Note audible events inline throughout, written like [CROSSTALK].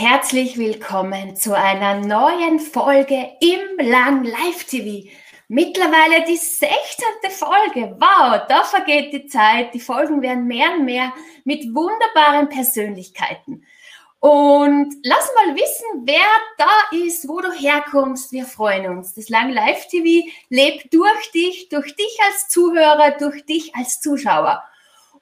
Herzlich willkommen zu einer neuen Folge im Lang Live TV. Mittlerweile die 16. Folge. Wow, da vergeht die Zeit. Die Folgen werden mehr und mehr mit wunderbaren Persönlichkeiten. Und lass mal wissen, wer da ist, wo du herkommst. Wir freuen uns. Das Lang Live TV lebt durch dich, durch dich als Zuhörer, durch dich als Zuschauer.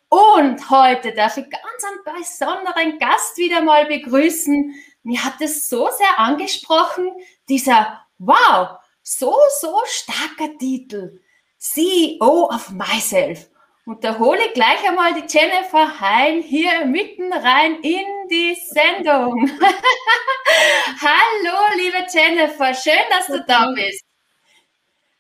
Und heute darf ich ganz einen besonderen Gast wieder mal begrüßen. Mir hat es so sehr angesprochen, dieser, wow, so, so starker Titel. CEO of Myself. Und da hole ich gleich einmal die Jennifer Hein hier mitten rein in die Sendung. [LAUGHS] Hallo, liebe Jennifer, schön, dass du da bist.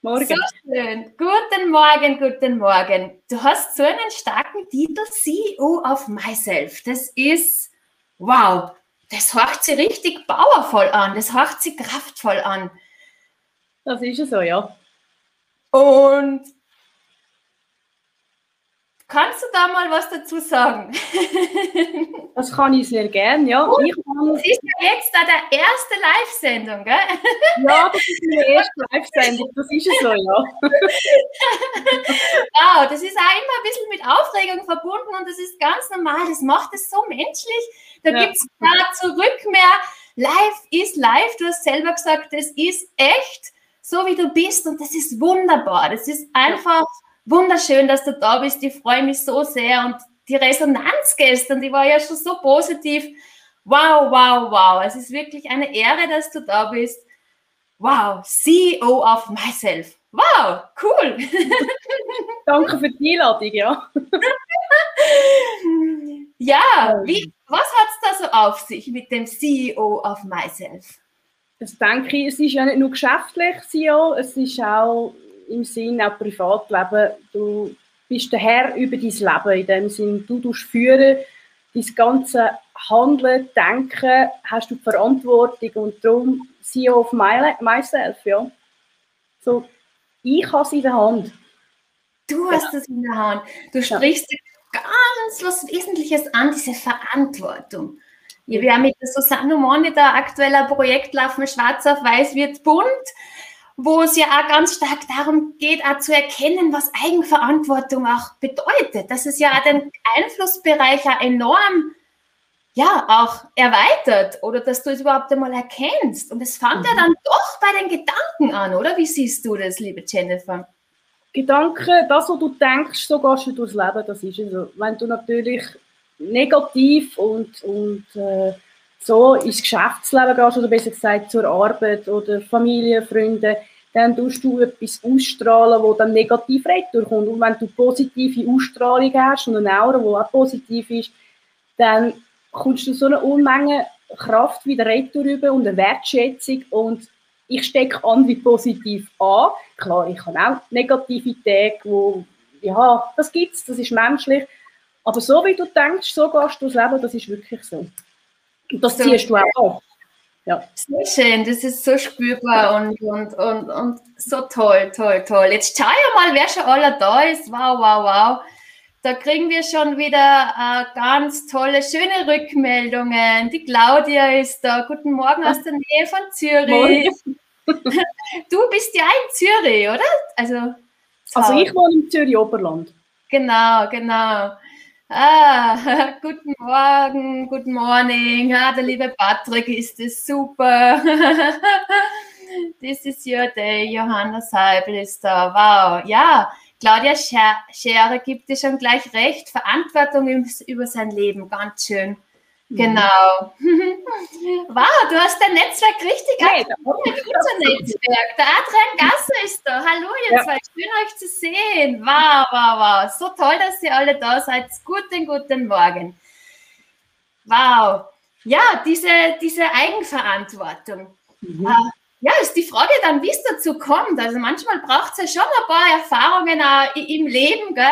Morgen. So schön. Guten Morgen, guten Morgen. Du hast so einen starken Titel, CEO of Myself. Das ist, wow, das hört sich richtig powervoll an, das hört sich kraftvoll an. Das ist ja so, ja. Und Kannst du da mal was dazu sagen? [LAUGHS] das kann ich sehr gerne, ja. Und, das ist ja jetzt da der erste Live-Sendung, gell? Ja, das ist die erste Live-Sendung, das ist es so, ja. wow, das ist auch immer ein bisschen mit Aufregung verbunden und das ist ganz normal, das macht es so menschlich. Da ja. gibt es da zurück mehr. Live ist live, du hast selber gesagt, das ist echt, so wie du bist und das ist wunderbar. Das ist einfach... Ja wunderschön, dass du da bist. Ich freue mich so sehr. Und die Resonanz gestern, die war ja schon so positiv. Wow, wow, wow. Es ist wirklich eine Ehre, dass du da bist. Wow, CEO of Myself. Wow, cool. [LAUGHS] Danke für die Einladung, ja. [LAUGHS] ja, wie, was hat es da so auf sich mit dem CEO of Myself? Das denke ich, es ist ja nicht nur geschäftlich CEO, es ist auch im Sinn auch Privatleben. Du bist der Herr über dein Leben in dem Sinn. Du tust führen, dein ganze Handeln, Denken, hast du Verantwortung und darum CEO of my, myself, ja. So, ich habe es in der Hand. Du hast es in der Hand. Du sprichst ja. ganz was Wesentliches an, diese Verantwortung. Ja, wir haben mit der Susanne Monitor aktuell ein Projekt laufen, Schwarz auf Weiß wird bunt wo es ja auch ganz stark darum geht, auch zu erkennen, was Eigenverantwortung auch bedeutet. Dass es ja auch den Einflussbereich auch enorm ja, auch erweitert oder dass du es überhaupt einmal erkennst. Und es fängt mhm. ja dann doch bei den Gedanken an, oder? Wie siehst du das, liebe Jennifer? Gedanken, das, was du denkst, so gehst du durchs Leben, das ist so. Wenn du natürlich negativ und, und äh, so ins Geschäftsleben gehst oder besser gesagt zur Arbeit oder Familie, Freunde, dann tust du etwas ausstrahlen, wo dann negativ retourkommt. Und wenn du positive Ausstrahlung hast und eine Aura, die auch positiv ist, dann kommst du so eine Unmenge Kraft wieder retour rüber und eine Wertschätzung und ich stecke an wie positiv an. Klar, ich habe auch Negativität, wo, ja, das gibt's, das ist menschlich. Aber so wie du denkst, so gehst du durchs Leben, das ist wirklich so. Das ziehst du auch. Ja. Sehr schön, das ist so spürbar und, und, und, und so toll, toll, toll. Jetzt schau ja mal, wer schon alle da ist. Wow, wow, wow. Da kriegen wir schon wieder äh, ganz tolle, schöne Rückmeldungen. Die Claudia ist da. Guten Morgen aus der Nähe von Zürich. [LAUGHS] du bist ja in Zürich, oder? Also, also ich wohne in Zürich Oberland. Genau, genau. Ah, [LAUGHS] guten Morgen, guten Morning. Ja, der liebe Patrick ist es super. [LAUGHS] This is your day. Johanna Seibel ist da. Wow. Ja, Claudia Schere gibt dir schon gleich recht. Verantwortung über sein Leben. Ganz schön. Genau. [LAUGHS] wow, du hast dein Netzwerk richtig hey, unser Netzwerk. Der Adrian Gasser ist da. Hallo, ihr ja. zwei. Schön, euch zu sehen. Wow, wow, wow. So toll, dass ihr alle da seid. Guten, guten Morgen. Wow. Ja, diese, diese Eigenverantwortung. Mhm. Uh, ja, ist die Frage dann, wie es dazu kommt. Also manchmal braucht es ja schon ein paar Erfahrungen uh, im Leben, gell?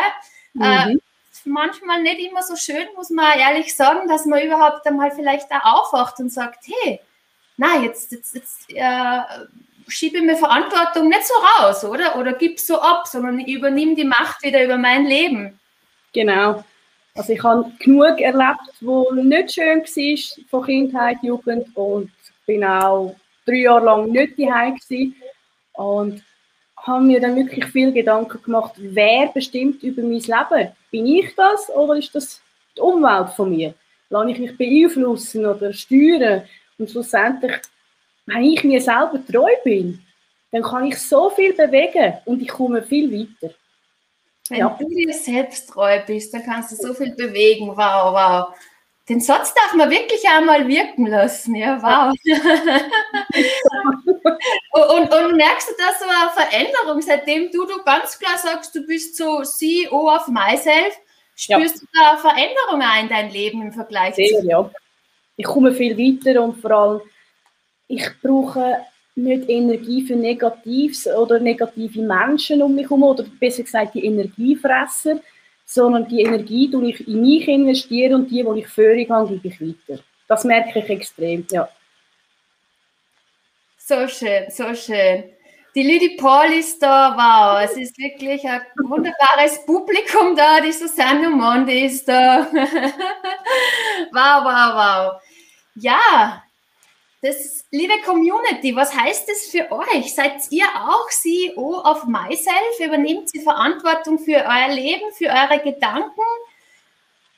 Äh, mhm. Uh, manchmal nicht immer so schön, muss man ehrlich sagen, dass man überhaupt einmal vielleicht auch aufwacht und sagt, hey, na, jetzt, jetzt, jetzt äh, schiebe ich mir Verantwortung nicht so raus, oder? Oder gib so ab, sondern ich übernehme die Macht wieder über mein Leben. Genau. Also ich habe genug erlebt, wo nicht schön war von Kindheit, Jugend und bin auch drei Jahre lang nicht daheim gewesen und habe mir dann wirklich viel Gedanken gemacht, wer bestimmt über mein Leben? Bin ich das oder ist das die Umwelt von mir? Lasse ich mich beeinflussen oder steuern? Und schlussendlich, wenn ich mir selber treu bin, dann kann ich so viel bewegen und ich komme viel weiter. Wenn ja. du dir selbst treu bist, dann kannst du so viel bewegen. Wow, wow. Den Satz darf man wirklich einmal wirken lassen. Ja, wow. [LAUGHS] und, und, merkst du da so eine Veränderung, seitdem du, du ganz klar sagst, du bist so CEO of myself, spürst ja. du da eine Veränderung in dein Leben im Vergleich Sehr, zu ja. Ich komme viel weiter und vor allem, ich brauche nicht Energie für Negatives oder negative Menschen um mich herum oder besser gesagt die Energiefresser, sondern die Energie, die ich in mich investiere und die, die ich Führung habe, gebe ich weiter. Das merke ich extrem, ja. So schön, so schön. Die Lüdi Paul ist da, wow, es ist wirklich ein wunderbares Publikum da, die Susanne Monde ist da. [LAUGHS] wow, wow, wow. Ja, das, liebe Community, was heißt das für euch? Seid ihr auch CEO of Myself? Übernehmt ihr Verantwortung für euer Leben, für eure Gedanken?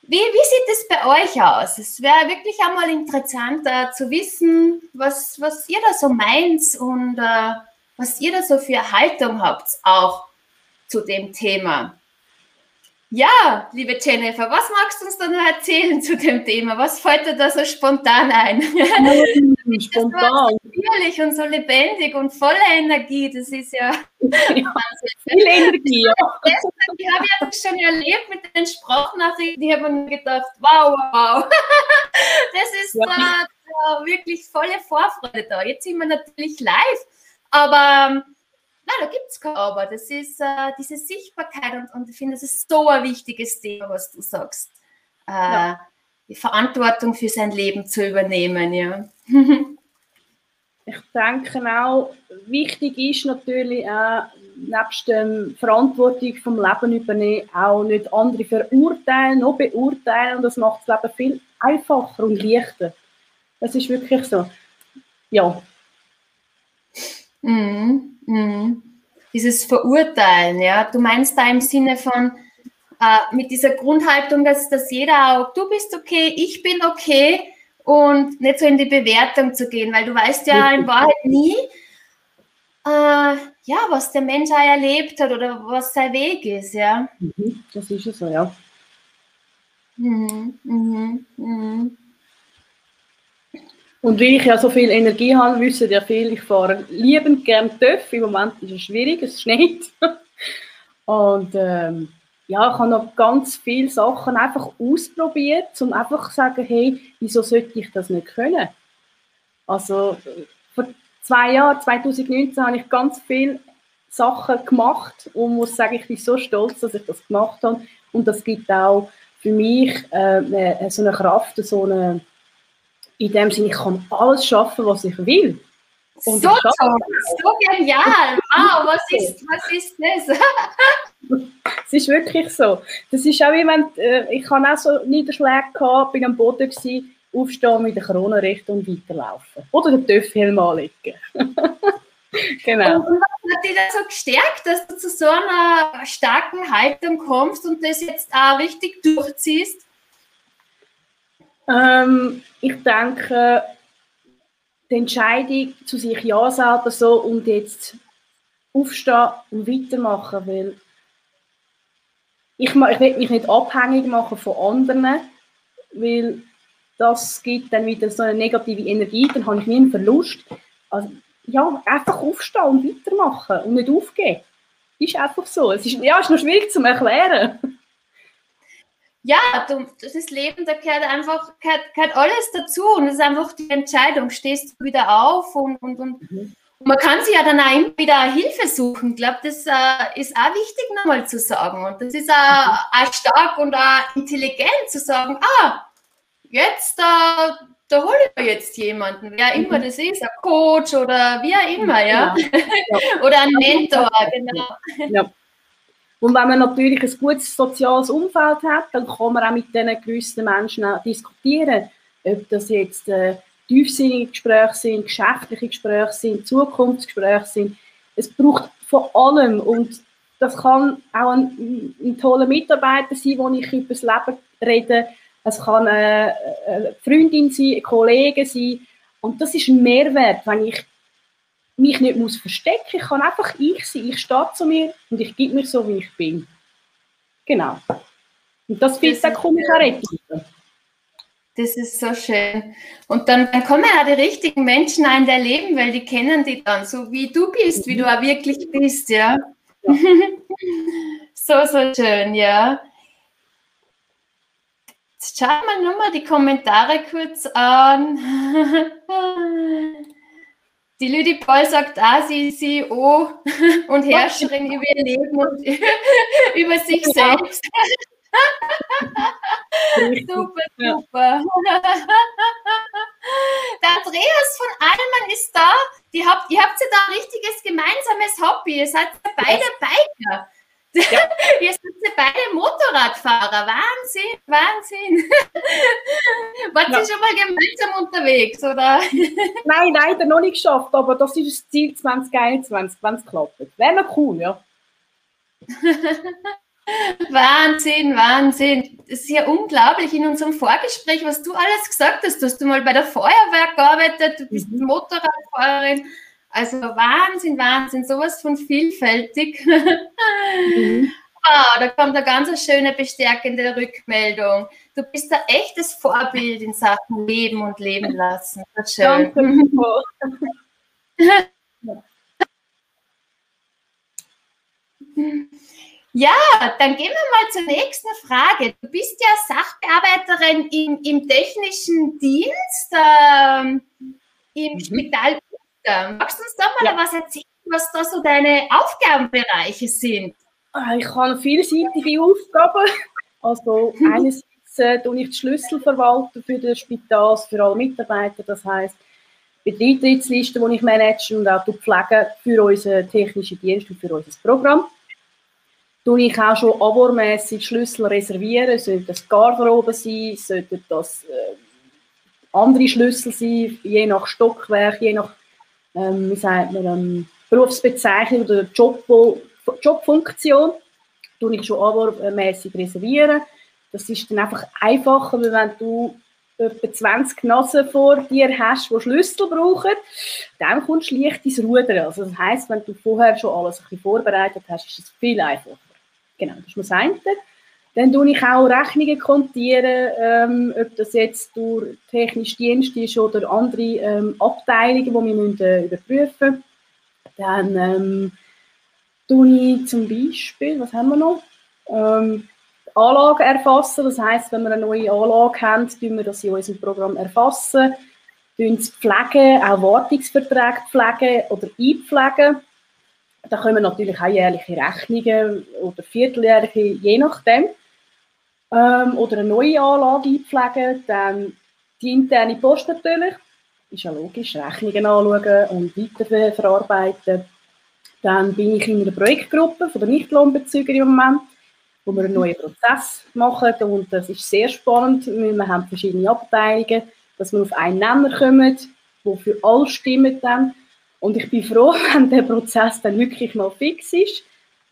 Wie, wie sieht es bei euch aus? Es wäre wirklich einmal interessant uh, zu wissen, was, was ihr da so meint und uh, was ihr da so für Haltung habt, auch zu dem Thema. Ja, liebe Jennifer, was magst du uns da noch erzählen zu dem Thema? Was fällt dir da so spontan ein? [LAUGHS] spontan. natürlich und so lebendig und voller Energie, das ist ja, [LAUGHS] ja Viel Energie, ja. Ich habe ja das schon erlebt mit den Sprachnachrichten, die haben mir gedacht, wow, wow, [LAUGHS] das ist ja. da, da wirklich volle Vorfreude da. Jetzt sind wir natürlich live, aber Nein, da gibt es kein Aber. Das ist äh, diese Sichtbarkeit und, und ich finde, das ist so ein wichtiges Thema, was du sagst. Äh, ja. Die Verantwortung für sein Leben zu übernehmen, ja. ich denke auch, wichtig ist natürlich auch, nebst der Verantwortung vom Leben übernehmen, auch nicht andere verurteilen, noch beurteilen und das macht das Leben viel einfacher und leichter. Das ist wirklich so. Ja. Mhm. Mhm. Dieses Verurteilen, ja. Du meinst da im Sinne von äh, mit dieser Grundhaltung, dass, dass jeder auch, du bist okay, ich bin okay und nicht so in die Bewertung zu gehen, weil du weißt ja in Wahrheit nie, äh, ja, was der Mensch auch erlebt hat oder was sein Weg ist, ja. Mhm, das ist es so, ja. Mhm, mhm, mhm. Und weil ich ja so viel Energie habe, wissen ja viele, ich fahre liebend gern TÜV. Im Moment ist es schwierig, es schneit. [LAUGHS] Und ähm, ja, ich habe noch ganz viele Sachen einfach ausprobiert, um einfach zu sagen, hey, wieso sollte ich das nicht können? Also vor zwei Jahren, 2019, habe ich ganz viele Sachen gemacht und muss sagen, ich bin so stolz, dass ich das gemacht habe. Und das gibt auch für mich äh, so eine Kraft, so eine in dem Sinne, ich kann alles schaffen, was ich will. Und so toll, so genial. Wow, was [LAUGHS] ist, was ist das? es ist wirklich so. Das ist auch wie wenn, äh, ich hatte auch so Niederschläge gehabt, bin am Boden gewesen, aufstehen mit der Krone recht und weiterlaufen. Oder den Töpfhelm anlegen. [LAUGHS] genau. Und, was hat dich da so gestärkt, dass du zu so einer starken Haltung kommst und das jetzt auch richtig durchziehst? Ähm, ich denke, die Entscheidung zu sich ja selber so und jetzt aufstehen und weitermachen, weil ich, ich will mich nicht abhängig machen von anderen, weil das gibt dann wieder so eine negative Energie, dann habe ich nie einen Verlust. Also, ja, einfach aufstehen und weitermachen und nicht aufgeben. Ist einfach so. Es ist, ja, ist noch schwierig zu erklären ja, du, das Leben, da gehört einfach gehört, gehört alles dazu und es ist einfach die Entscheidung, stehst du wieder auf und, und, und, mhm. und man kann sich ja dann auch immer wieder Hilfe suchen. Ich glaube, das äh, ist auch wichtig nochmal zu sagen und das ist auch, mhm. auch stark und auch intelligent zu sagen, ah, jetzt äh, da hole ich mir jetzt jemanden, wer immer mhm. das ist, ein Coach oder wie auch immer, ja. ja. [LAUGHS] oder ein Mentor, genau. Ja. Und wenn man natürlich ein gutes soziales Umfeld hat, dann kann man auch mit diesen gewissen Menschen diskutieren, ob das jetzt äh, tiefsinnige Gespräche sind, geschäftliche Gespräche sind, Zukunftsgespräche sind. Es braucht von allem und das kann auch ein, ein toller Mitarbeiter sein, wo ich über das Leben rede. Es kann eine, eine Freundin sein, ein Kollege sein. Und das ist ein Mehrwert, wenn ich mich nicht muss verstecken muss. Ich kann einfach ich sein. Ich stehe zu mir und ich gebe mich so, wie ich bin. Genau. Und das komme ich auch retten. Das ist so schön. Und dann, dann kommen ja die richtigen Menschen in dein Leben, weil die kennen dich dann, so wie du bist, wie du auch wirklich bist, ja. ja. [LAUGHS] so, so schön, ja. Jetzt schauen wir nur mal die Kommentare kurz an. [LAUGHS] Die Lüdi Paul sagt auch, sie ist [LAUGHS] CEO und Herrscherin [LAUGHS] über ihr Leben und [LAUGHS] über sich selbst. super, super. Der Andreas von Alman ist da. Die habt, ihr habt ja da ein richtiges gemeinsames Hobby. Ihr seid beide Biker. Ja. [LAUGHS] Seid ja beide Motorradfahrer. Wahnsinn, Wahnsinn. [LAUGHS] Wart ja. ihr schon mal gemeinsam unterwegs, oder? [LAUGHS] Nein, leider noch nicht geschafft, aber das ist das Ziel 2021, wenn es klappt. Wäre noch cool, ja. Wahnsinn, Wahnsinn. Das ist ja unglaublich in unserem Vorgespräch, was du alles gesagt hast. Du hast mal bei der Feuerwehr gearbeitet, du bist mhm. Motorradfahrerin. Also Wahnsinn, Wahnsinn, sowas von vielfältig. [LAUGHS] Mhm. Ah, da kommt eine ganz schöne bestärkende Rückmeldung. Du bist ein echtes Vorbild in Sachen Leben und Leben lassen. Das schön. [LAUGHS] Ja, dann gehen wir mal zur nächsten Frage. Du bist ja Sachbearbeiterin im, im technischen Dienst ähm, im mhm. Spital. Magst du uns doch mal ja. was erzählen, was da so deine Aufgabenbereiche sind? Ah, ich habe vielseitige Aufgaben. Also [LAUGHS] einerseits äh, ich die Schlüssel verwalten für das Spital, für alle Mitarbeiter. Das heißt, die Eintrittsliste, die ich manage und auch Pflege für unseren technischen Dienst und für unser Programm tue ich auch schon abormässig Schlüssel reservieren. Sollte das Garderobe sein, sollten das äh, andere Schlüssel sein, je nach Stockwerk, je nach, ähm, wie sagt man, ähm, Berufsbezeichnung oder Job, Jobfunktion, tue ich schon abormässig reservieren. Das ist dann einfach einfacher, wenn du etwa 20 Nasen vor dir hast, die Schlüssel brauchen, dann kommst du leicht ins Ruder. Also das heisst, wenn du vorher schon alles ein bisschen vorbereitet hast, ist es viel einfacher. Genau, das ist das eine. Dann tue ich auch Rechnungen kontieren, ähm, ob das jetzt durch technische Dienste ist oder andere ähm, Abteilungen, die wir müssen, äh, überprüfen müssen. Dann ähm, tue ich zum Beispiel, was haben wir noch? Ähm, Anlagen erfassen, das heißt, wenn wir eine neue Anlage haben, tun wir das in unserem Programm erfassen, tun es pflegen, auch Wartungsverträge pflegen oder einpflegen. Da kommen natürlich auch jährliche Rechnungen oder vierteljährliche, je nachdem. Ähm, oder eine neue Anlage einpflegen. Dann die interne Post natürlich. Ist ja logisch. Rechnungen anschauen und weiter verarbeiten. Dann bin ich in einer Projektgruppe von der Nichtlohnbezüger im Moment, wo wir einen neuen Prozess machen. Und das ist sehr spannend, weil wir haben verschiedene Abteilungen, dass wir auf einen Nenner kommen, der für alle stimmt dann. Und ich bin froh, [LAUGHS] wenn der Prozess dann wirklich mal fix ist,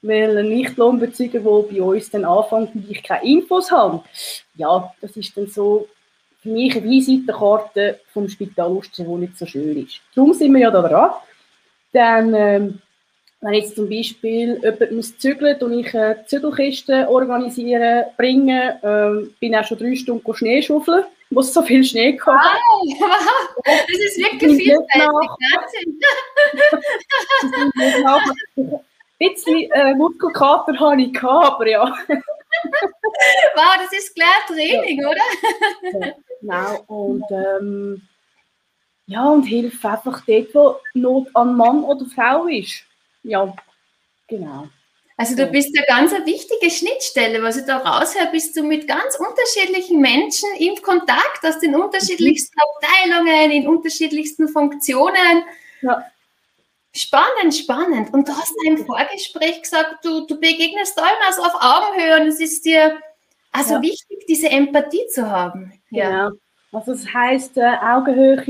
weil Nichtlohnbezüger, der bei uns dann anfängt und ich keine Infos habe, ja, das ist dann so für mich eine Visitenkarte vom Spital Ustchen, die nicht so schön ist. Darum sind wir ja da dran. Dann, ähm, wenn jetzt zum Beispiel jemand muss zügeln und ich eine Zügelkiste organisieren, bringen, ähm, bin auch schon drei Stunden Schnee schaufeln wo es so viel Schnee gab. Wow, [LAUGHS] das ist wirklich vielfältig. [LAUGHS] [LAUGHS] Bisschen äh, Muskelkater habe ich gehabt, aber ja. [LAUGHS] wow, das ist klar Training, ja. oder? ja, [LAUGHS] genau. Und ähm, ja, und hilft einfach dort, wo Not an Mann oder Frau ist. Ja, genau. Also du bist ja ganz eine wichtige Schnittstelle. Was ich da raushöre, bist du mit ganz unterschiedlichen Menschen im Kontakt aus den unterschiedlichsten mhm. Abteilungen, in unterschiedlichsten Funktionen. Ja. Spannend, spannend. Und du hast im Vorgespräch gesagt, du, du begegnest also auf Augenhöhe und es ist dir also ja. wichtig, diese Empathie zu haben. Ja. Genau. Also das heißt, äh, Augenhöhe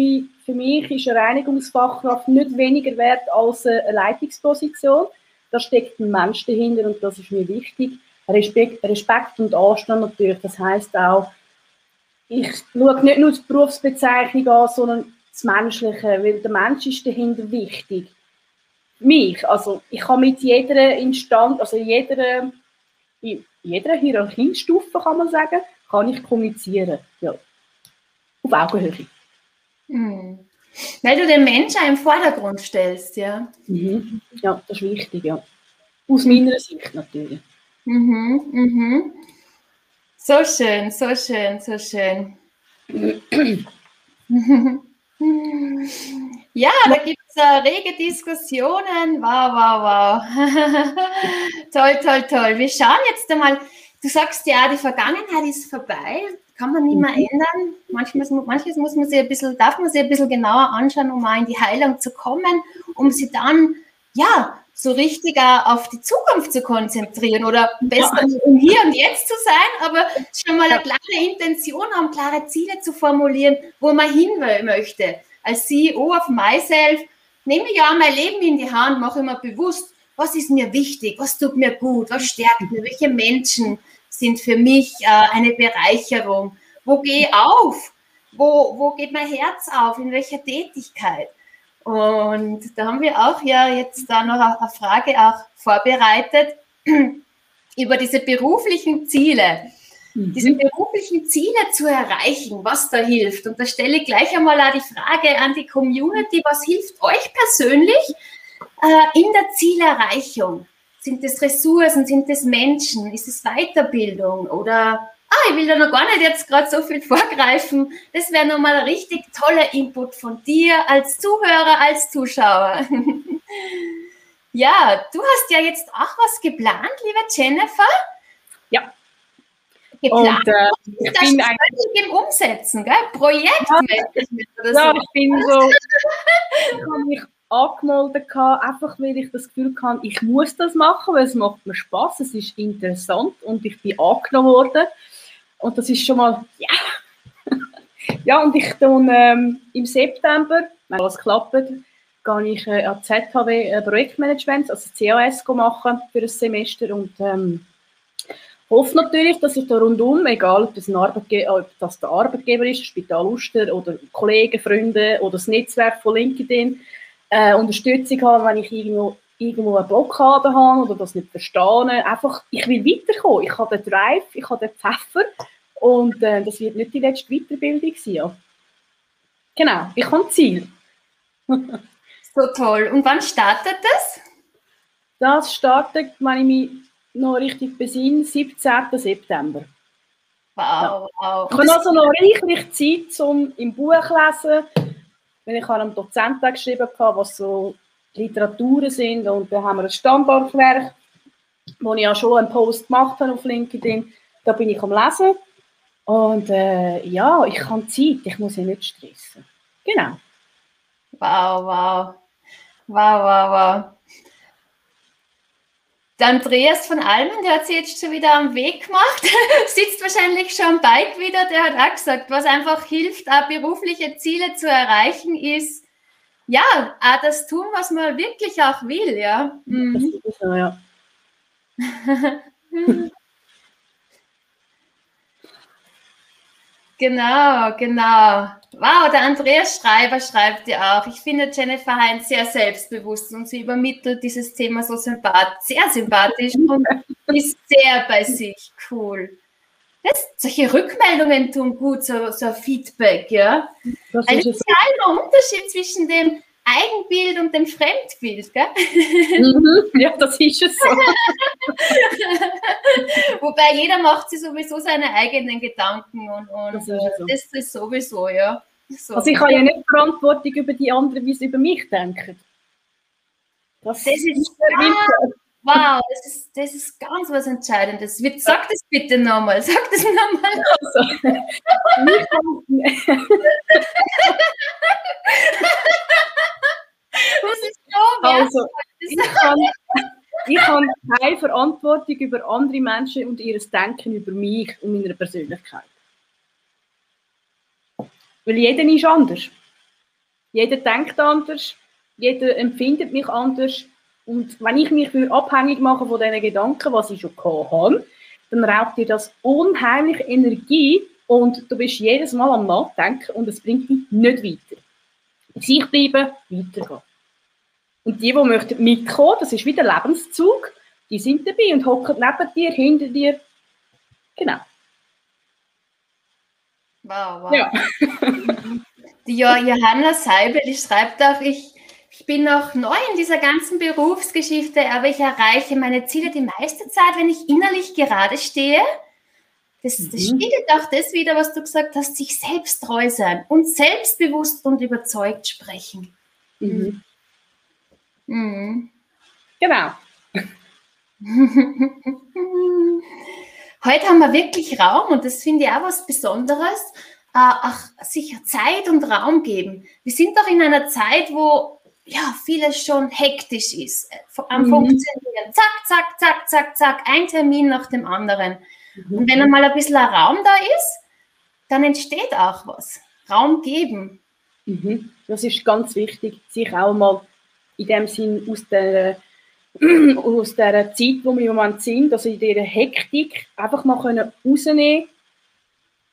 für mich ist eine Reinigungsfachkraft nicht weniger wert als eine Leitungsposition. Da steckt ein Mensch dahinter und das ist mir wichtig. Respekt, Respekt und Anstand natürlich. Das heißt auch, ich schaue nicht nur die Berufsbezeichnung an, sondern das Menschliche, weil der Mensch ist dahinter wichtig. Mich, also ich kann mit jeder Instanz, also jeder, jeder Hierarchiestufe kann man sagen, kann ich kommunizieren. Ja. Auf Augenhöhe. Mhm. Weil du den Menschen im Vordergrund stellst, ja. Mhm. Ja, das ist wichtig, ja. Aus meiner Sicht natürlich. Mhm, mhm. So schön, so schön, so schön. [CLEARS THROAT] [LAUGHS] ja, da gibt es äh, rege Diskussionen. Wow, wow, wow. [LAUGHS] toll, toll, toll. Wir schauen jetzt einmal. Du sagst ja, die Vergangenheit ist vorbei kann man nicht mehr mhm. ändern. Manchmal, manches muss man sich ein bisschen, darf man sich ein bisschen genauer anschauen, um mal in die Heilung zu kommen, um sie dann, ja, so richtig auf die Zukunft zu konzentrieren oder besser ja. um hier und jetzt zu sein, aber schon mal eine klare Intention haben, klare Ziele zu formulieren, wo man hin möchte. Als CEO of myself nehme ich ja mein Leben in die Hand, mache immer bewusst, was ist mir wichtig, was tut mir gut, was stärkt mir, welche Menschen, sind für mich äh, eine Bereicherung. Wo gehe ich auf? Wo, wo geht mein Herz auf? In welcher Tätigkeit? Und da haben wir auch ja jetzt da noch eine Frage auch vorbereitet [CLEARS THROAT] über diese beruflichen Ziele. Mhm. Diese beruflichen Ziele zu erreichen, was da hilft. Und da stelle ich gleich einmal auch die Frage an die Community, was hilft euch persönlich äh, in der Zielerreichung? Sind es Ressourcen? Sind es Menschen? Ist es Weiterbildung? Oder, ah, ich will da noch gar nicht jetzt gerade so viel vorgreifen. Das wäre nochmal ein richtig toller Input von dir als Zuhörer, als Zuschauer. [LAUGHS] ja, du hast ja jetzt auch was geplant, liebe Jennifer. Ja. Geplant. Und, äh, ich das bin ein im Umsetzen, gell? Projektmanagement ja, oder so. Ja, ich bin so, [LAUGHS] ich habe mich angemeldet, einfach weil ich das Gefühl hatte, ich muss das machen, weil es macht mir Spaß, es ist interessant und ich bin angenommen worden. Und das ist schon mal, ja. [LAUGHS] ja, und ich dann ähm, im September, wenn alles klappt, gehe ich äh, an ZHW äh, Projektmanagement, also CAS machen für ein Semester und ähm, hoffe natürlich, dass ich da rundum, egal ob das, ein Arbeitge ob das der Arbeitgeber ist, Spital Uster oder Kollegen, Freunde oder das Netzwerk von LinkedIn, äh, Unterstützung haben, wenn ich irgendwo, irgendwo eine Blockade habe oder das nicht verstehe. Einfach, ich will weiterkommen. Ich habe den Drive, ich habe den Pfeffer und äh, das wird nicht die letzte Weiterbildung sein. Ja. Genau, ich habe ein Ziel. [LAUGHS] so toll. Und wann startet das? Das startet, wenn ich noch richtig besinne, 17. September. Wow, wow. Ich habe also noch reichlich Zeit, um im Buch zu lesen, weil ich habe einem Dozenten geschrieben, was so Literaturen sind und da haben wir ein Standardwerk, wo ich ja schon einen Post gemacht habe auf LinkedIn. Da bin ich am Lesen und äh, ja, ich habe Zeit, ich muss ja nicht stressen. Genau. Wow, wow. Wow, wow, wow. Der Andreas von Almen, der hat sich jetzt schon wieder am Weg gemacht, [LAUGHS] sitzt wahrscheinlich schon Bike wieder, der hat auch gesagt, was einfach hilft, auch berufliche Ziele zu erreichen, ist, ja, auch das tun, was man wirklich auch will, ja. Mhm. Das ist so, ja. [LAUGHS] genau, genau. Wow, der Andreas Schreiber schreibt ja auch, ich finde Jennifer Heinz sehr selbstbewusst und sie übermittelt dieses Thema so sympath sehr sympathisch und ist sehr bei sich. Cool. Das, solche Rückmeldungen tun gut, so, so Feedback, ja. Das ein Unterschied zwischen dem Eigenbild und dem Fremdbild, gell? Mhm, ja, das ist es so. [LAUGHS] Wobei jeder macht sich sowieso seine eigenen Gedanken und, und das, ist so. das ist sowieso, ja. So. Also ich habe ja nicht Verantwortung über die anderen, wie sie über mich denken. Das, das ist ja, wow, das ist, das ist ganz was Entscheidendes. Sag das bitte nochmal, sag das nochmal. Also, [LAUGHS] [LAUGHS] Das ist so habe, ich habe keine Verantwortung über andere Menschen und ihr Denken über mich und meine Persönlichkeit. Weil jeder ist anders. Jeder denkt anders, jeder empfindet mich anders. Und wenn ich mich abhängig mache von diesen Gedanken, was ich schon habe, dann raubt dir das unheimlich Energie und du bist jedes Mal am Nachdenken und es bringt dich nicht weiter. Sich bleiben, weitergehen. Und die, die möchten mitkommen, das ist wieder Lebenszug, die sind dabei und hocken neben dir, hinter dir. Genau. Wow, wow. Ja. [LAUGHS] die Johanna Seibel, die schreibt auch, ich, ich bin noch neu in dieser ganzen Berufsgeschichte, aber ich erreiche meine Ziele die meiste Zeit, wenn ich innerlich gerade stehe. Das, das mhm. spiegelt auch das wieder, was du gesagt hast, sich selbst treu sein und selbstbewusst und überzeugt sprechen. Mhm. Mhm. Genau. [LAUGHS] Heute haben wir wirklich Raum und das finde ich auch was Besonderes, äh, auch sich Zeit und Raum geben. Wir sind doch in einer Zeit, wo ja vieles schon hektisch ist, am mhm. Funktionieren. Zack, zack, zack, zack, zack, ein Termin nach dem anderen. Und wenn einmal ein bisschen ein Raum da ist, dann entsteht auch was. Raum geben. Mhm. Das ist ganz wichtig, sich auch mal in dem Sinn aus der, [CLEARS THROAT] aus der Zeit, wo wir im Moment sind, also in dieser Hektik, einfach mal können rausnehmen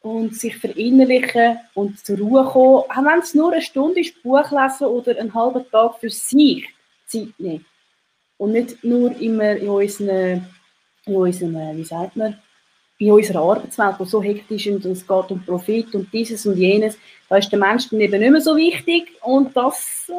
und sich verinnerlichen und zur Ruhe kommen, auch wenn es nur eine Stunde ist, Buch lesen oder einen halben Tag für sich Zeit nehmen. Und nicht nur immer in unseren wie sagt man, in unserer Arbeitswelt, die so hektisch ist und es geht um Profit und dieses und jenes, da ist der Mensch dann eben nicht mehr so wichtig und das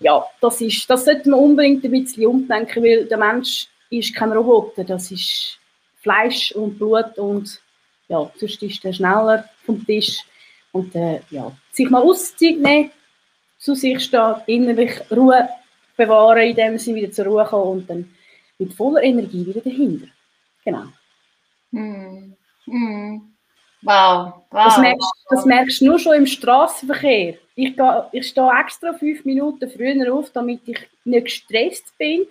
ja, das, ist, das sollte man unbedingt ein bisschen umdenken, weil der Mensch ist kein Roboter, das ist Fleisch und Blut und ja, sonst ist er schneller vom Tisch. Und äh, ja, sich mal Auszeit nehmen, zu sich stehen, innerlich Ruhe bewahren, indem sie wieder zur Ruhe kommen und dann mit voller Energie wieder dahinter. Genau. Hm. Hm. Wow, wow. Das merkst, das merkst du nur schon im Straßenverkehr. Ich, ich stehe extra fünf Minuten früher auf, damit ich nicht gestresst bin.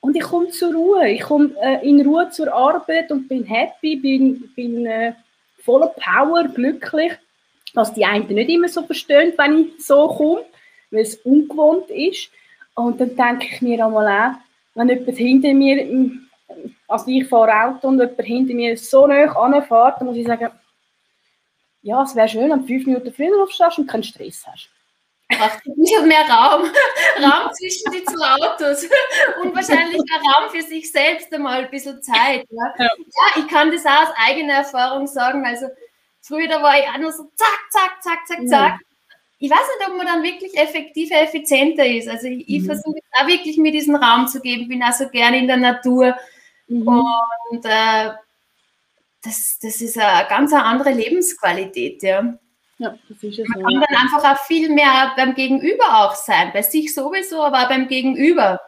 Und ich komme zur Ruhe. Ich komme äh, in Ruhe zur Arbeit und bin happy, bin, bin äh, voller Power, glücklich. Was die einen nicht immer so verstehen, wenn ich so komme, weil es ungewohnt ist. Und dann denke ich mir einmal auch, wenn jemand hinter mir, also ich fahre Auto und jemand hinter mir so nah anfährt, dann muss ich sagen, ja, es wäre schön, wenn du fünf Minuten früher aufstehst und keinen Stress hast. Ach, nicht mehr Raum, [LAUGHS] Raum zwischen die zwei Autos [LAUGHS] und wahrscheinlich auch Raum für sich selbst einmal ein bisschen Zeit. Ja? ja? Ja. ich kann das auch aus eigener Erfahrung sagen. Also früher da war ich auch nur so zack, zack, zack, zack, zack. Mhm. Ich weiß nicht, ob man dann wirklich effektiver, effizienter ist. Also ich, ich mhm. versuche auch wirklich mir diesen Raum zu geben. Bin auch so gerne in der Natur mhm. und äh, das, das ist eine ganz andere Lebensqualität, ja. Ja, das ist es. Man kann dann einfach auch viel mehr beim Gegenüber auch sein, bei sich sowieso, aber auch beim Gegenüber.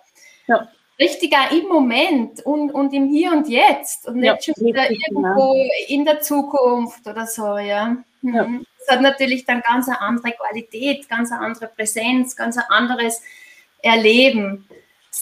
Ja. Richtig auch im Moment und, und im Hier und Jetzt und nicht ja, schon wieder irgendwo genau. in der Zukunft oder so, ja. Mhm. ja. Das hat natürlich dann ganz eine andere Qualität, ganz eine andere Präsenz, ganz ein anderes Erleben.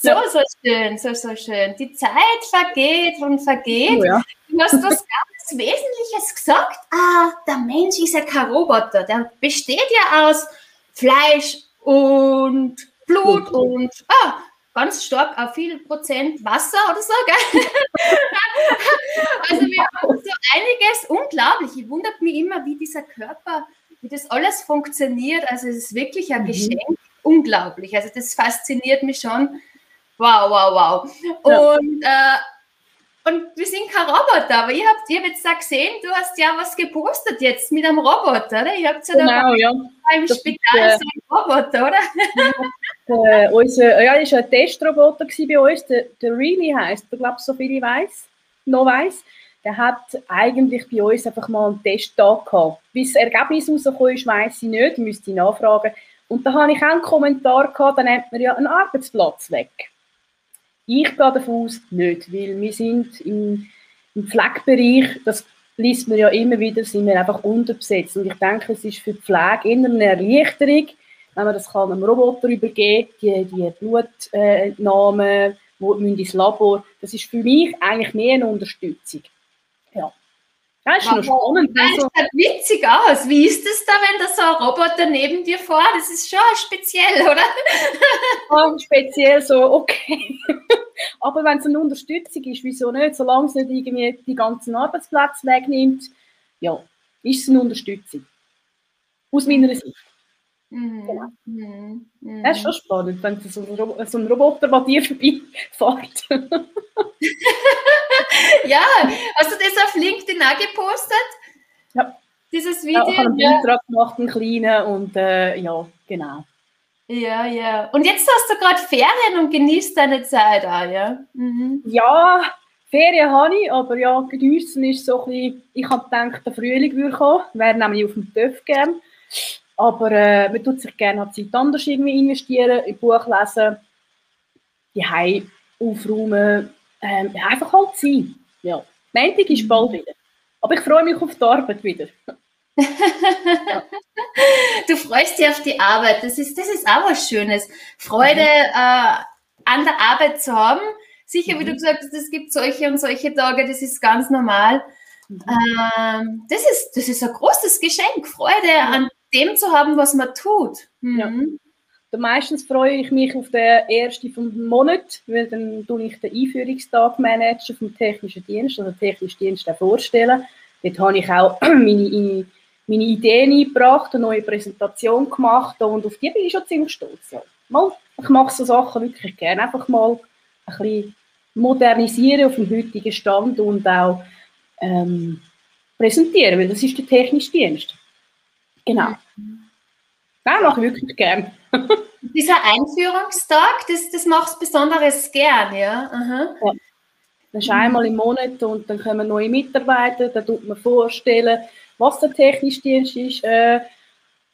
So, so schön, so, so schön. Die Zeit vergeht und vergeht. Oh, ja. Du hast was [LAUGHS] ganz Wesentliches gesagt. Ah, der Mensch ist ja kein Roboter. Der besteht ja aus Fleisch und Blut und ah, ganz stark auf viel Prozent Wasser oder so. Gell? [LAUGHS] also wir haben so einiges unglaublich. Ich wundert mich immer, wie dieser Körper, wie das alles funktioniert. Also es ist wirklich ein mhm. Geschenk. Unglaublich. Also das fasziniert mich schon Wow, wow, wow. Ja. Und, äh, und wir sind kein Roboter, aber ihr habt, ihr habt jetzt da gesehen, du hast ja was gepostet jetzt mit einem Roboter, oder? Ihr habt ja genau, da ja. im das Spital ist, so einen Roboter, oder? äh, unser, ja, das war ein Testroboter bei uns, der, der Really heisst, ich glaube, so viel ich weiß, noch weiß. Der hat eigentlich bei uns einfach mal einen Testtag gehabt. Wie das Ergebnis rausgekommen ist, weiss ich nicht, müsste ich nachfragen. Und da habe ich auch einen Kommentar gehabt, dann nimmt man ja einen Arbeitsplatz weg. Ich gehe davon aus, nicht, weil wir sind im, im Pflegebereich, das liest man ja immer wieder, sind wir einfach unterbesetzt. Und ich denke, es ist für die Pflege eher eine Erleichterung, wenn man das kann einem Roboter übergeben die, die Blutnahmen, die ins Labor, das ist für mich eigentlich mehr eine Unterstützung. Ja. Das ist noch spannend. Das sieht halt witzig aus. Wie ist es da, wenn da so ein Roboter neben dir fährt? Das ist schon speziell, oder? [LAUGHS] Ja, speziell so, okay. [LAUGHS] Aber wenn es eine Unterstützung ist, wieso nicht? Solange es nicht irgendwie die ganzen Arbeitsplätze wegnimmt, ja, ist es eine Unterstützung. Aus meiner Sicht. Mhm. Genau. Mhm. Mhm. Das ist schon spannend, wenn so ein, Rob so ein Roboter bei dir [LAUGHS] vorbeifährt. [LAUGHS] ja, hast du das auf LinkedIn auch gepostet? Ja. Dieses Video? Ja, ich habe einen Beitrag gemacht, einen kleinen, und äh, ja, genau. Ja, ja. Und jetzt hast du gerade Ferien und genießt deine Zeit auch, ja? Mhm. Ja, Ferien habe ich, aber ja, geniessen ist so ein bisschen, ich habe gedacht, der Frühling würde kommen, wäre nämlich auf dem TÜV gern. Aber äh, man tut sich gerne Zeit anders irgendwie investieren, in Buch lesen, die Heim aufräumen, ähm, einfach halt sein. Ja. Montag ist bald wieder. Aber ich freue mich auf die Arbeit wieder. [LAUGHS] ja. Du freust dich auf die Arbeit. Das ist, das ist auch was Schönes. Freude mhm. äh, an der Arbeit zu haben. Sicher, mhm. wie du mhm. gesagt hast, es gibt solche und solche Tage, das ist ganz normal. Mhm. Ähm, das, ist, das ist ein großes Geschenk, Freude an dem zu haben, was man tut. Mhm. Ja. Meistens freue ich mich auf den ersten vom Monat, weil dann tue ich den Einführungstag managen vom technischen Dienst, den technischen Dienst vorstellen. Dort habe ich auch [CLEARS THROAT] meine, meine Ideen eingebracht, eine neue Präsentation gemacht und auf die bin ich schon ziemlich stolz. Ja. Mal, ich mache so Sachen wirklich gerne, einfach mal ein bisschen modernisieren auf dem heutigen Stand und auch ähm, präsentieren, weil das ist der technische Dienst. Genau. Das mache ich wirklich gern. [LAUGHS] Dieser Einführungstag, das, das machst du besonderes gern, ja? Aha. ja. Das ist einmal im Monat und dann kommen neue Mitarbeiter, da tut man vorstellen, was der technische Dienst ist, äh,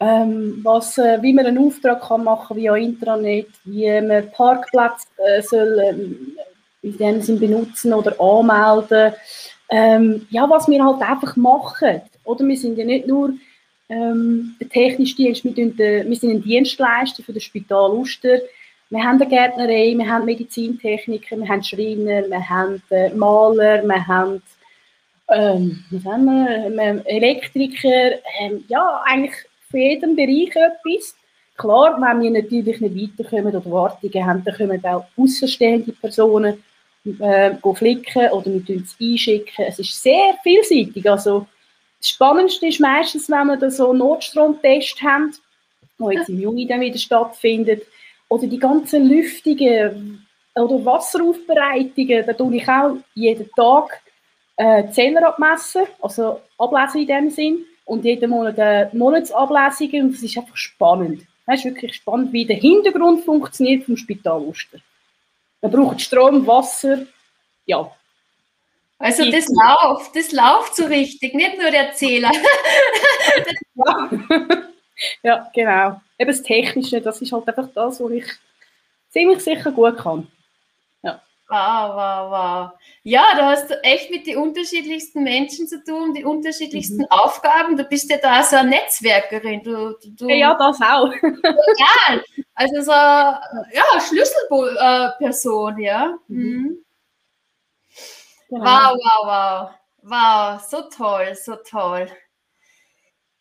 ähm, was, äh, wie man einen Auftrag kann machen via Intranet, wie man Parkplätze äh, soll, ähm, in dem Sinn benutzen oder anmelden. Ähm, ja, was wir halt einfach machen. Oder wir sind ja nicht nur ähm, der technische Dienst. Wir, den, wir sind ein Dienstleister für das Spital Uster. Wir haben eine Gärtnerei, wir haben Medizintechniker, wir haben Schreiner, wir haben äh, Maler, wir haben, ähm, was haben wir? Elektriker. Ähm, ja, eigentlich für jeden Bereich etwas. Klar, wenn wir natürlich nicht weiterkommen oder Wartungen haben, dann kommen auch außenstehende Personen äh, flicken oder wir es einschicken. Es ist sehr vielseitig. Also, das Spannendste ist meistens, wenn wir da so einen Notstromtest haben, der jetzt im Juni dann wieder stattfindet, oder die ganzen Lüftungen oder Wasseraufbereitungen, da tue ich auch jeden Tag äh, Zähler abmessen, also ablesen in dem Sinn, und jeden Monat äh, Monatsablesungen, und das ist einfach spannend. Das ist wirklich spannend, wie der Hintergrund funktioniert vom Spital Uster. Man braucht Strom, Wasser, ja, also das läuft, das läuft so richtig, nicht nur der Zähler. ja. [LAUGHS] ja, genau. Eben das Technische, das ist halt einfach das, was ich ziemlich sicher gut kann. Wow, wow, wow. Ja, da hast du echt mit den unterschiedlichsten Menschen zu tun, die unterschiedlichsten mhm. Aufgaben. Du bist ja da so eine Netzwerkerin. Du, du, ja, das auch. ja, also so ja, Schlüsselperson, ja. Mhm. mhm. Genau. Wow, wow, wow. Wow, so toll, so toll.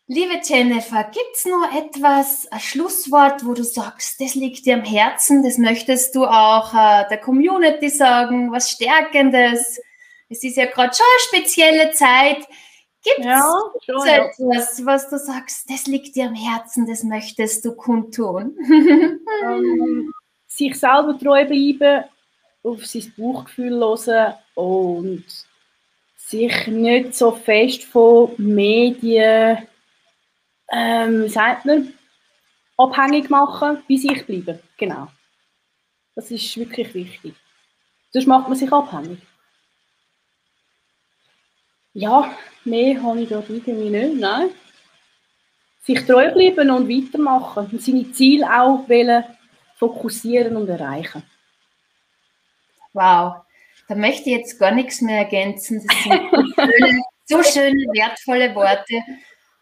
Liebe Jennifer, gibt es noch etwas, ein Schlusswort, wo du sagst, das liegt dir am Herzen, das möchtest du auch äh, der Community sagen, was Stärkendes? Es ist ja gerade schon eine spezielle Zeit. Gibt es ja, etwas, was du sagst, das liegt dir am Herzen, das möchtest du kundtun? ähm, sich selber treu bleiben, auf sein Bauchgefühl hören und sich nicht so fest von Medien, ähm, sagt man, abhängig machen, bei sich bleiben. Genau. Das ist wirklich wichtig. Sonst macht man sich abhängig. Ja, mehr habe ich da irgendwie nicht, nein. Sich treu bleiben und weitermachen und seine Ziele auch fokussieren und erreichen. Wow, da möchte ich jetzt gar nichts mehr ergänzen. Das sind so schöne wertvolle Worte.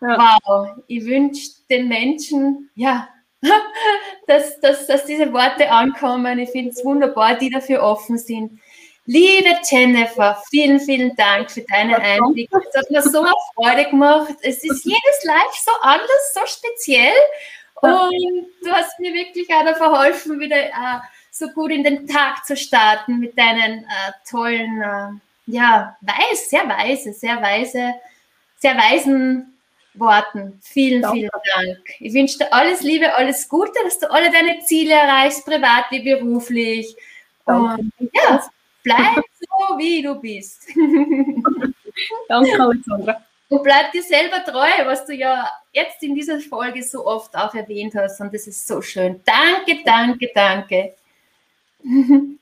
Ja. Wow, ich wünsche den Menschen, ja, [LAUGHS] dass, dass, dass diese Worte ankommen. Ich finde es wunderbar, die dafür offen sind. Liebe Jennifer, vielen, vielen Dank für deine Einblicke. Es hat mir so eine Freude gemacht. Es ist [LAUGHS] jedes Live so anders, so speziell. Und du hast mir wirklich auch verholfen, wieder äh, so gut in den Tag zu starten mit deinen äh, tollen, äh, ja, weiß, sehr weise, sehr weise, sehr weisen Worten. Vielen, Danke. vielen Dank. Ich wünsche dir alles Liebe, alles Gute, dass du alle deine Ziele erreichst, privat wie beruflich. Danke. Und ja, bleib so, wie du bist. [LAUGHS] Danke, Alexandra. Und bleib dir selber treu, was du ja jetzt in dieser Folge so oft auch erwähnt hast. Und das ist so schön. Danke, danke, danke. [LAUGHS]